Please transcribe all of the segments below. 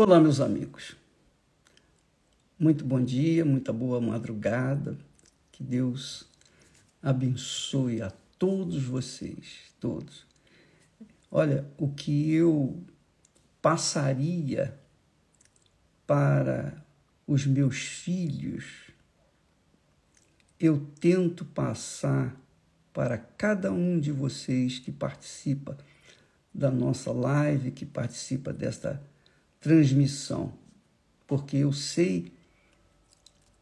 Olá, meus amigos. Muito bom dia, muita boa madrugada. Que Deus abençoe a todos vocês, todos. Olha, o que eu passaria para os meus filhos, eu tento passar para cada um de vocês que participa da nossa live, que participa desta transmissão, porque eu sei,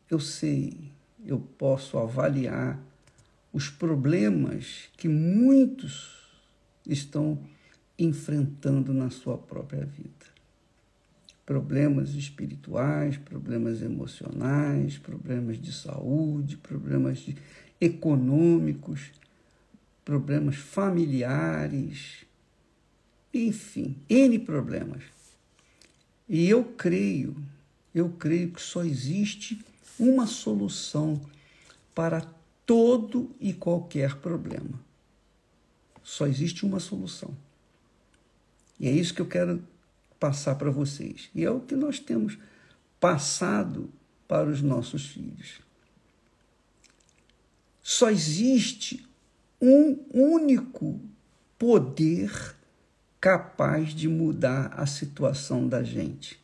eu sei, eu posso avaliar os problemas que muitos estão enfrentando na sua própria vida. Problemas espirituais, problemas emocionais, problemas de saúde, problemas de econômicos, problemas familiares, enfim, N problemas. E eu creio, eu creio que só existe uma solução para todo e qualquer problema. Só existe uma solução. E é isso que eu quero passar para vocês. E é o que nós temos passado para os nossos filhos. Só existe um único poder capaz de mudar a situação da gente.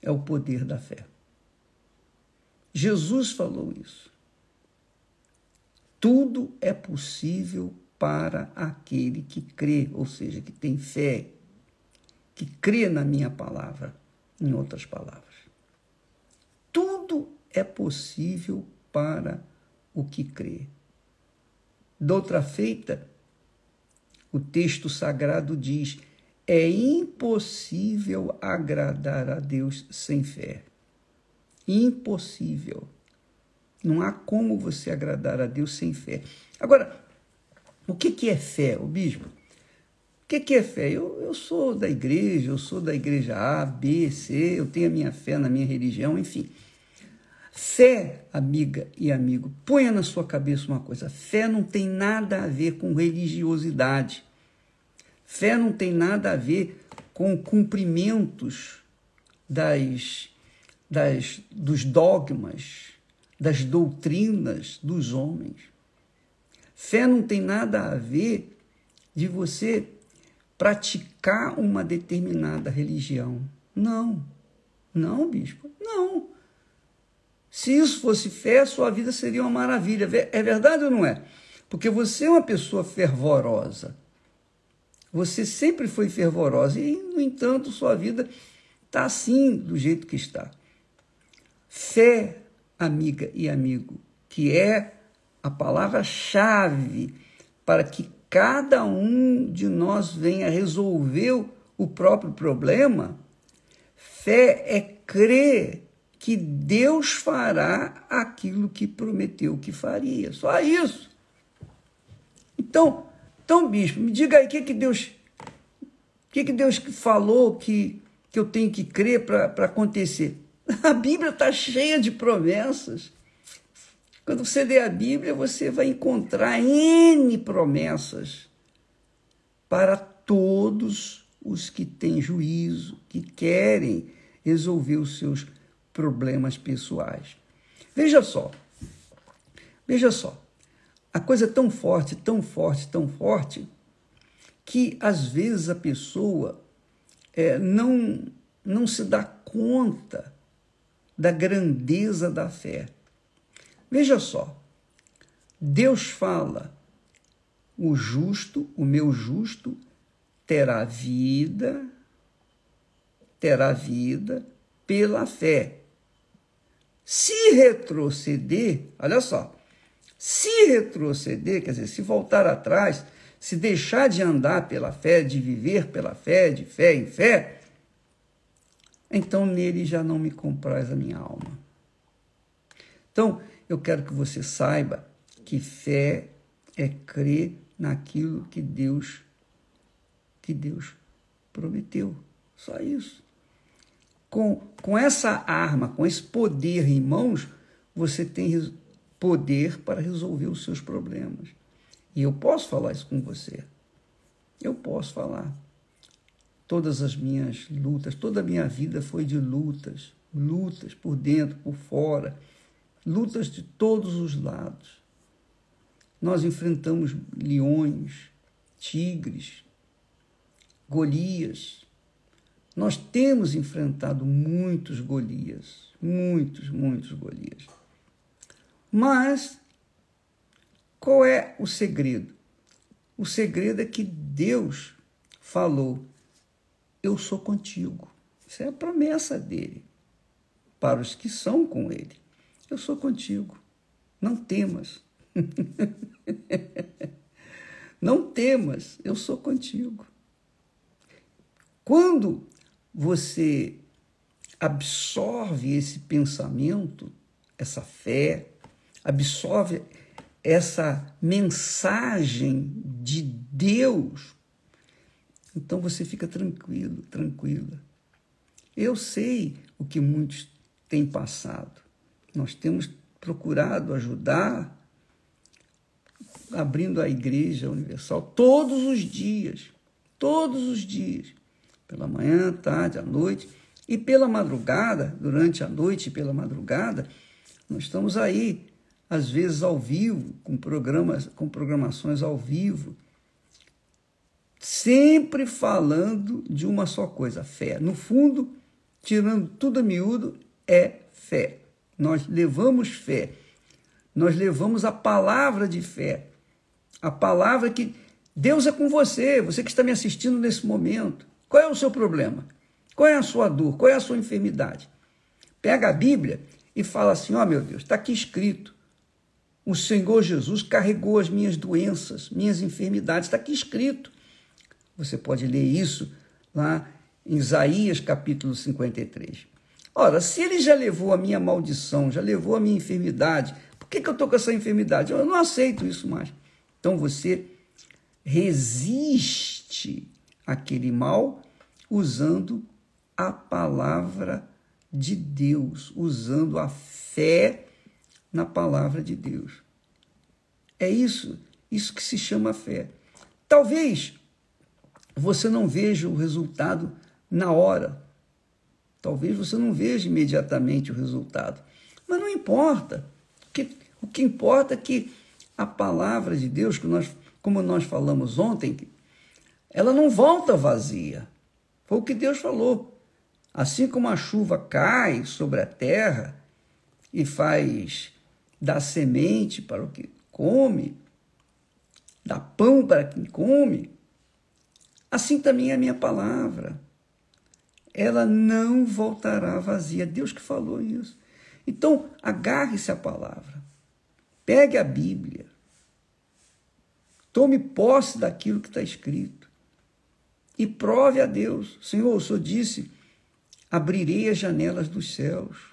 É o poder da fé. Jesus falou isso. Tudo é possível para aquele que crê, ou seja, que tem fé, que crê na minha palavra, em outras palavras. Tudo é possível para o que crê. Doutra feita, o texto sagrado diz: é impossível agradar a Deus sem fé. Impossível. Não há como você agradar a Deus sem fé. Agora, o que, que é fé, o bispo? O que, que é fé? Eu, eu sou da igreja, eu sou da igreja A, B, C, eu tenho a minha fé na minha religião, enfim. Fé, amiga e amigo, ponha na sua cabeça uma coisa: fé não tem nada a ver com religiosidade. Fé não tem nada a ver com cumprimentos das, das, dos dogmas, das doutrinas dos homens. Fé não tem nada a ver de você praticar uma determinada religião. Não, não, bispo, não. Se isso fosse fé, sua vida seria uma maravilha. É verdade ou não é? Porque você é uma pessoa fervorosa. Você sempre foi fervorosa e, no entanto, sua vida está assim, do jeito que está. Fé, amiga e amigo, que é a palavra-chave para que cada um de nós venha resolver o próprio problema. Fé é crer que Deus fará aquilo que prometeu que faria. Só isso. Então, então bispo, me diga aí o que, que Deus o que, que Deus falou que, que eu tenho que crer para acontecer? A Bíblia está cheia de promessas. Quando você lê a Bíblia, você vai encontrar N promessas para todos os que têm juízo, que querem resolver os seus problemas pessoais. Veja só, veja só, a coisa é tão forte, tão forte, tão forte, que às vezes a pessoa é, não, não se dá conta da grandeza da fé. Veja só, Deus fala: o justo, o meu justo, terá vida, terá vida pela fé. Se retroceder, olha só, se retroceder, quer dizer, se voltar atrás, se deixar de andar pela fé, de viver pela fé, de fé em fé, então nele já não me compraz a minha alma. Então, eu quero que você saiba que fé é crer naquilo que Deus que Deus prometeu. Só isso com, com essa arma, com esse poder em mãos, você tem poder para resolver os seus problemas. E eu posso falar isso com você. Eu posso falar. todas as minhas lutas, toda a minha vida foi de lutas, lutas por dentro, por fora, lutas de todos os lados. Nós enfrentamos leões, tigres, Golias. Nós temos enfrentado muitos Golias, muitos, muitos Golias. Mas qual é o segredo? O segredo é que Deus falou: Eu sou contigo. Isso é a promessa dele para os que são com ele. Eu sou contigo. Não temas. Não temas, eu sou contigo. Quando você absorve esse pensamento, essa fé, absorve essa mensagem de Deus, então você fica tranquilo, tranquila. Eu sei o que muitos têm passado. Nós temos procurado ajudar, abrindo a Igreja Universal todos os dias, todos os dias, pela manhã, tarde, à noite e pela madrugada, durante a noite e pela madrugada, nós estamos aí às vezes ao vivo, com programas, com programações ao vivo, sempre falando de uma só coisa, fé. No fundo, tirando tudo a miúdo, é fé. Nós levamos fé. Nós levamos a palavra de fé. A palavra que Deus é com você, você que está me assistindo nesse momento. Qual é o seu problema? Qual é a sua dor? Qual é a sua enfermidade? Pega a Bíblia e fala assim: ó oh, meu Deus, está aqui escrito. O Senhor Jesus carregou as minhas doenças, minhas enfermidades. Está aqui escrito. Você pode ler isso lá em Isaías capítulo 53. Ora, se ele já levou a minha maldição, já levou a minha enfermidade, por que, que eu estou com essa enfermidade? Eu não aceito isso mais. Então você resiste àquele mal usando a palavra de Deus, usando a fé na palavra de Deus. É isso, isso que se chama fé. Talvez você não veja o resultado na hora. Talvez você não veja imediatamente o resultado. Mas não importa. O que, o que importa é que a palavra de Deus, que nós, como nós falamos ontem, ela não volta vazia. Foi o que Deus falou. Assim como a chuva cai sobre a terra e faz dá semente para o que come, dá pão para quem come, assim também é a minha palavra. Ela não voltará vazia. Deus que falou isso. Então, agarre-se à palavra. Pegue a Bíblia. Tome posse daquilo que está escrito. E prove a Deus. Senhor, o Senhor disse: abrirei as janelas dos céus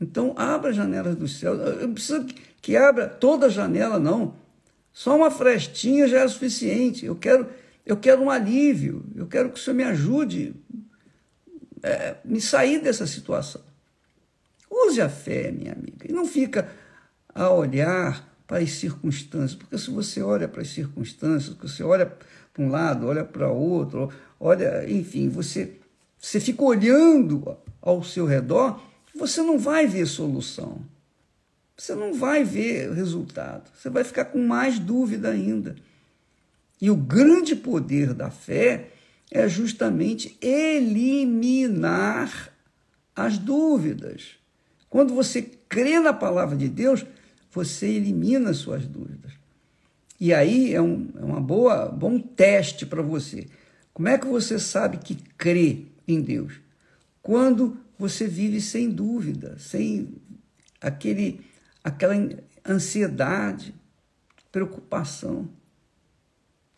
então, abra as janelas do céu. Eu preciso que abra toda a janela, não. Só uma frestinha já é suficiente. Eu quero, eu quero um alívio. Eu quero que o Senhor me ajude é, me sair dessa situação. Use a fé, minha amiga. E não fica a olhar para as circunstâncias, porque se você olha para as circunstâncias, você olha para um lado, olha para outro, olha, enfim, você, você fica olhando ao seu redor você não vai ver solução. Você não vai ver resultado. Você vai ficar com mais dúvida ainda. E o grande poder da fé é justamente eliminar as dúvidas. Quando você crê na palavra de Deus, você elimina as suas dúvidas. E aí é um, é uma boa, bom teste para você. Como é que você sabe que crê em Deus? Quando você vive sem dúvida, sem aquele, aquela ansiedade, preocupação.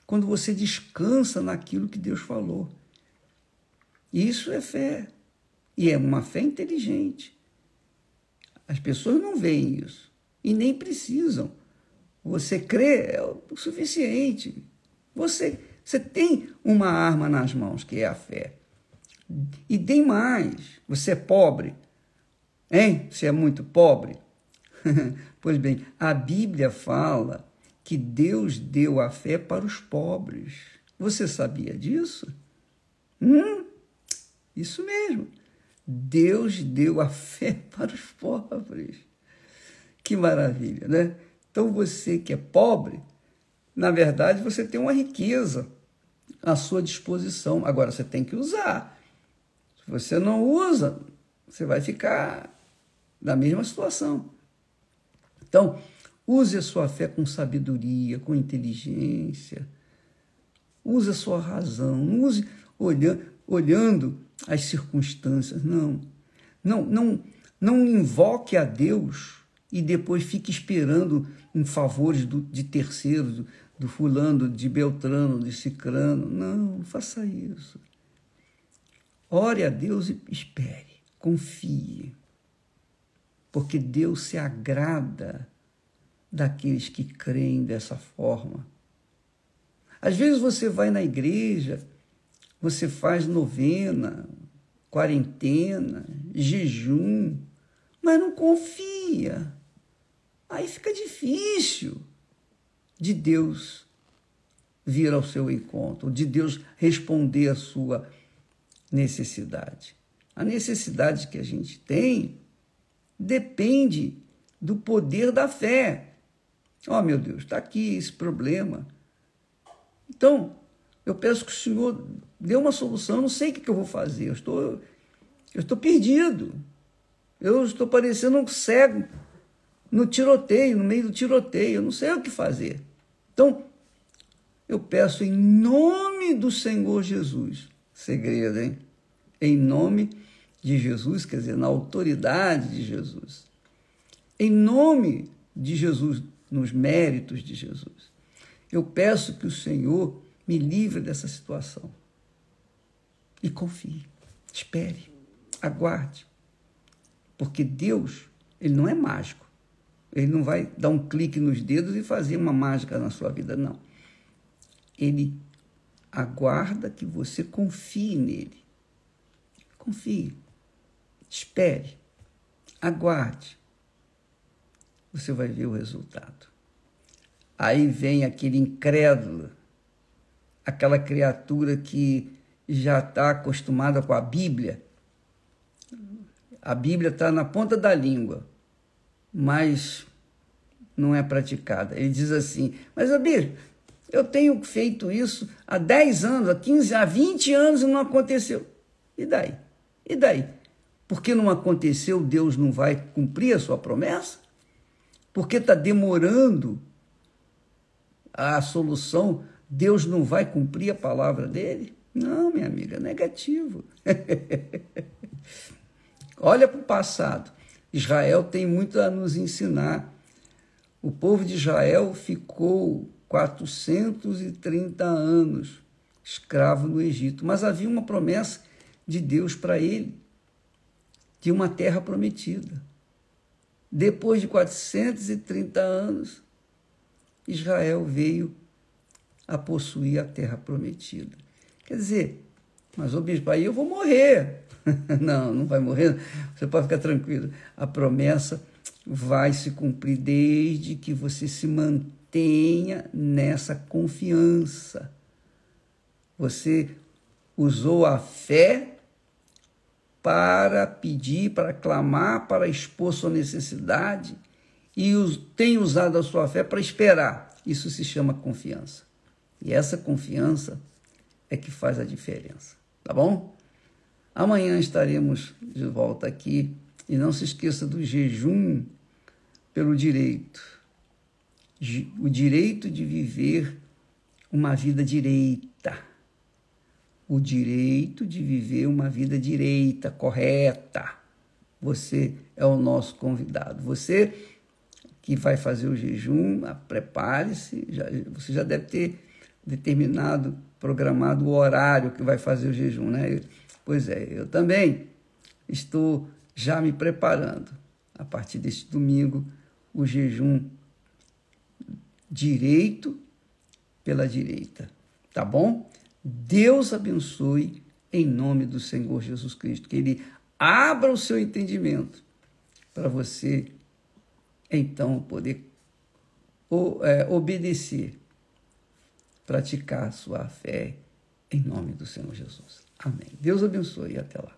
Quando você descansa naquilo que Deus falou. Isso é fé. E é uma fé inteligente. As pessoas não veem isso e nem precisam. Você crê é o suficiente. Você, você tem uma arma nas mãos, que é a fé. E tem mais, você é pobre, hein? Você é muito pobre? pois bem, a Bíblia fala que Deus deu a fé para os pobres. Você sabia disso? Hum, isso mesmo. Deus deu a fé para os pobres. Que maravilha, né? Então você que é pobre, na verdade você tem uma riqueza à sua disposição. Agora você tem que usar. Se você não usa, você vai ficar na mesma situação. Então, use a sua fé com sabedoria, com inteligência. Use a sua razão. Não use olhando, olhando as circunstâncias. Não. Não, não, não invoque a Deus e depois fique esperando em favores do, de terceiros, do, do fulano, de Beltrano, de Cicrano. Não, não faça isso. Ore a Deus e espere, confie. Porque Deus se agrada daqueles que creem dessa forma. Às vezes você vai na igreja, você faz novena, quarentena, jejum, mas não confia. Aí fica difícil de Deus vir ao seu encontro, de Deus responder à sua necessidade. A necessidade que a gente tem depende do poder da fé. Oh, meu Deus, está aqui esse problema. Então, eu peço que o Senhor dê uma solução. Eu não sei o que eu vou fazer. Eu estou, eu estou perdido. Eu estou parecendo um cego no tiroteio, no meio do tiroteio. Eu não sei o que fazer. Então, eu peço em nome do Senhor Jesus. Segredo, hein? Em nome de Jesus, quer dizer, na autoridade de Jesus. Em nome de Jesus, nos méritos de Jesus. Eu peço que o Senhor me livre dessa situação. E confie, espere, aguarde. Porque Deus, ele não é mágico. Ele não vai dar um clique nos dedos e fazer uma mágica na sua vida, não. Ele aguarda que você confie nele. Confie. Espere. Aguarde. Você vai ver o resultado. Aí vem aquele incrédulo, aquela criatura que já está acostumada com a Bíblia. A Bíblia está na ponta da língua mas não é praticada. Ele diz assim: Mas, Abir, eu tenho feito isso há 10 anos, há 15, há 20 anos e não aconteceu. E daí? E daí? Porque não aconteceu, Deus não vai cumprir a sua promessa? Porque está demorando a solução, Deus não vai cumprir a palavra dele? Não, minha amiga, negativo. Olha para o passado. Israel tem muito a nos ensinar. O povo de Israel ficou 430 anos escravo no Egito, mas havia uma promessa de Deus para ele, de uma terra prometida. Depois de 430 anos, Israel veio a possuir a terra prometida. Quer dizer, mas o bispo, aí eu vou morrer. não, não vai morrer. Você pode ficar tranquilo. A promessa vai se cumprir desde que você se mantenha nessa confiança. Você usou a fé para pedir, para clamar, para expor sua necessidade e tem usado a sua fé para esperar. Isso se chama confiança. E essa confiança é que faz a diferença. Tá bom? Amanhã estaremos de volta aqui e não se esqueça do jejum pelo direito. O direito de viver uma vida direita. O direito de viver uma vida direita, correta. Você é o nosso convidado. Você que vai fazer o jejum, prepare-se. Já, você já deve ter determinado, programado o horário que vai fazer o jejum, né? Pois é, eu também estou já me preparando. A partir deste domingo, o jejum direito pela direita. Tá bom? Deus abençoe em nome do Senhor Jesus Cristo. Que Ele abra o seu entendimento para você, então, poder é, obedecer, praticar sua fé em nome do Senhor Jesus. Amém. Deus abençoe e até lá.